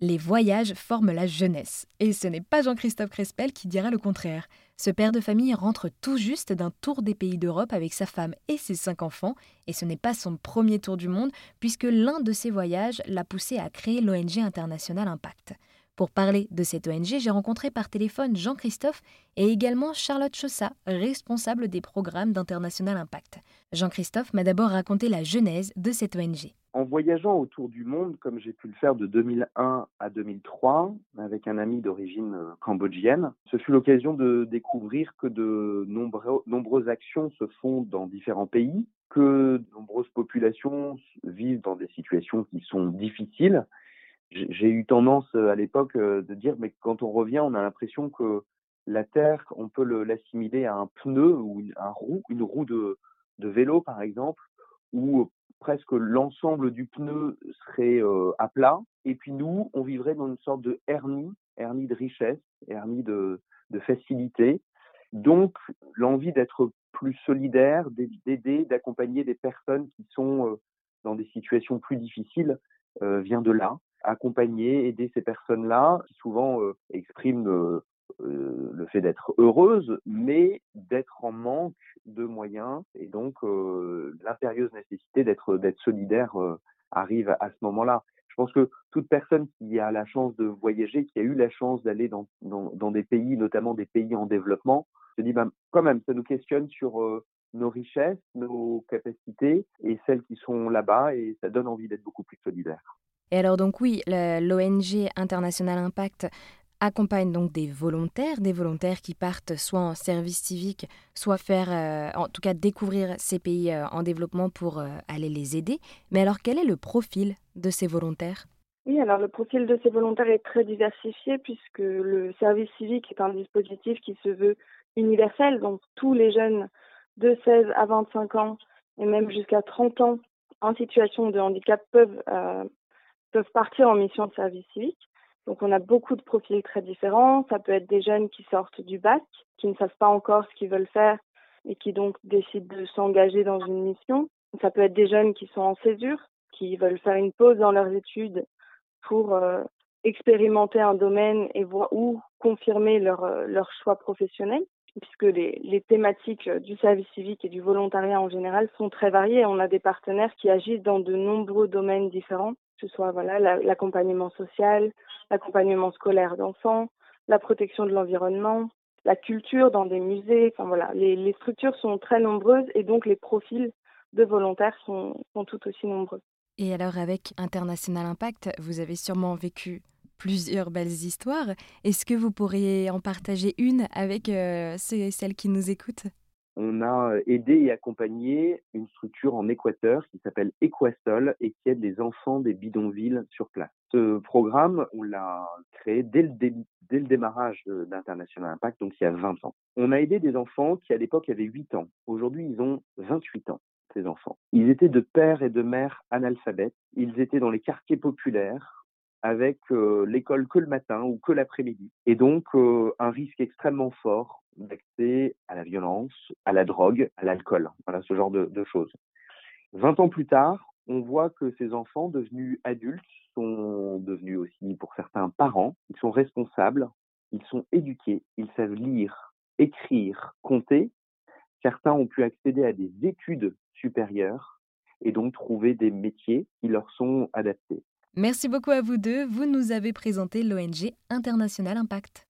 Les voyages forment la jeunesse. Et ce n'est pas Jean-Christophe Crespel qui dira le contraire. Ce père de famille rentre tout juste d'un tour des pays d'Europe avec sa femme et ses cinq enfants. Et ce n'est pas son premier tour du monde, puisque l'un de ses voyages l'a poussé à créer l'ONG International Impact. Pour parler de cette ONG, j'ai rencontré par téléphone Jean-Christophe et également Charlotte Chossa, responsable des programmes d'International Impact. Jean-Christophe m'a d'abord raconté la genèse de cette ONG. En voyageant autour du monde, comme j'ai pu le faire de 2001 à 2003, avec un ami d'origine euh, cambodgienne, ce fut l'occasion de découvrir que de nombreuses actions se font dans différents pays, que de nombreuses populations vivent dans des situations qui sont difficiles. J'ai eu tendance euh, à l'époque euh, de dire, mais quand on revient, on a l'impression que la Terre, on peut l'assimiler à un pneu ou une, un roue, une roue de, de vélo, par exemple, où presque l'ensemble du pneu serait euh, à plat. Et puis nous, on vivrait dans une sorte de hernie, hernie de richesse, hernie de, facilité. Donc, l'envie d'être plus solidaire, d'aider, d'accompagner des personnes qui sont dans des situations plus difficiles vient de là accompagner, aider ces personnes-là qui souvent euh, expriment euh, euh, le fait d'être heureuses, mais d'être en manque de moyens. Et donc, l'impérieuse nécessité d'être d'être solidaire arrive à ce moment-là. Je pense que toute personne qui a la chance de voyager, qui a eu la chance d'aller dans, dans, des pays, notamment des pays en développement, se dit ben, quand même, ça nous questionne sur nos richesses, nos capacités et celles qui sont là-bas, et ça donne envie d'être beaucoup plus solidaire. Et alors donc oui, l'ONG International Impact accompagne donc des volontaires, des volontaires qui partent soit en service civique, soit faire, euh, en tout cas découvrir ces pays euh, en développement pour euh, aller les aider. Mais alors quel est le profil de ces volontaires? Oui, alors le profil de ces volontaires est très diversifié puisque le service civique est un dispositif qui se veut universel, donc tous les jeunes de 16 à 25 ans et même jusqu'à 30 ans en situation de handicap peuvent peuvent partir en mission de service civique. Donc on a beaucoup de profils très différents. Ça peut être des jeunes qui sortent du bac, qui ne savent pas encore ce qu'ils veulent faire et qui donc décident de s'engager dans une mission. Ça peut être des jeunes qui sont en césure, qui veulent faire une pause dans leurs études pour euh, expérimenter un domaine et voir ou confirmer leur, euh, leur choix professionnel, puisque les, les thématiques du service civique et du volontariat en général sont très variées. On a des partenaires qui agissent dans de nombreux domaines différents ce soit voilà l'accompagnement social, l'accompagnement scolaire d'enfants, la protection de l'environnement, la culture dans des musées. Enfin voilà, les, structures sont très nombreuses et donc les profils de volontaires sont, tout aussi nombreux. Et alors avec International Impact, vous avez sûrement vécu plusieurs belles histoires. Est-ce que vous pourriez en partager une avec euh, celles qui nous écoutent? On a aidé et accompagné une structure en Équateur qui s'appelle Equasol et qui aide les enfants des bidonvilles sur place. Ce programme, on l'a créé dès le, démarrage d'International Impact, donc il y a 20 ans. On a aidé des enfants qui à l'époque avaient 8 ans. Aujourd'hui, ils ont 28 ans, ces enfants. Ils étaient de père et de mère analphabètes. Ils étaient dans les quartiers populaires avec l'école que le matin ou que l'après-midi. Et donc, un risque extrêmement fort d'accès à la violence, à la drogue, à l'alcool, voilà ce genre de, choses. 20 ans plus tard, on voit que ces enfants devenus adultes sont devenus aussi pour certains parents, ils sont responsables, ils sont éduqués, ils savent lire, écrire, compter. Certains ont pu accéder à des études supérieures et donc trouver des métiers qui leur sont adaptés. Merci beaucoup à vous deux. Vous nous avez présenté l'ONG International Impact.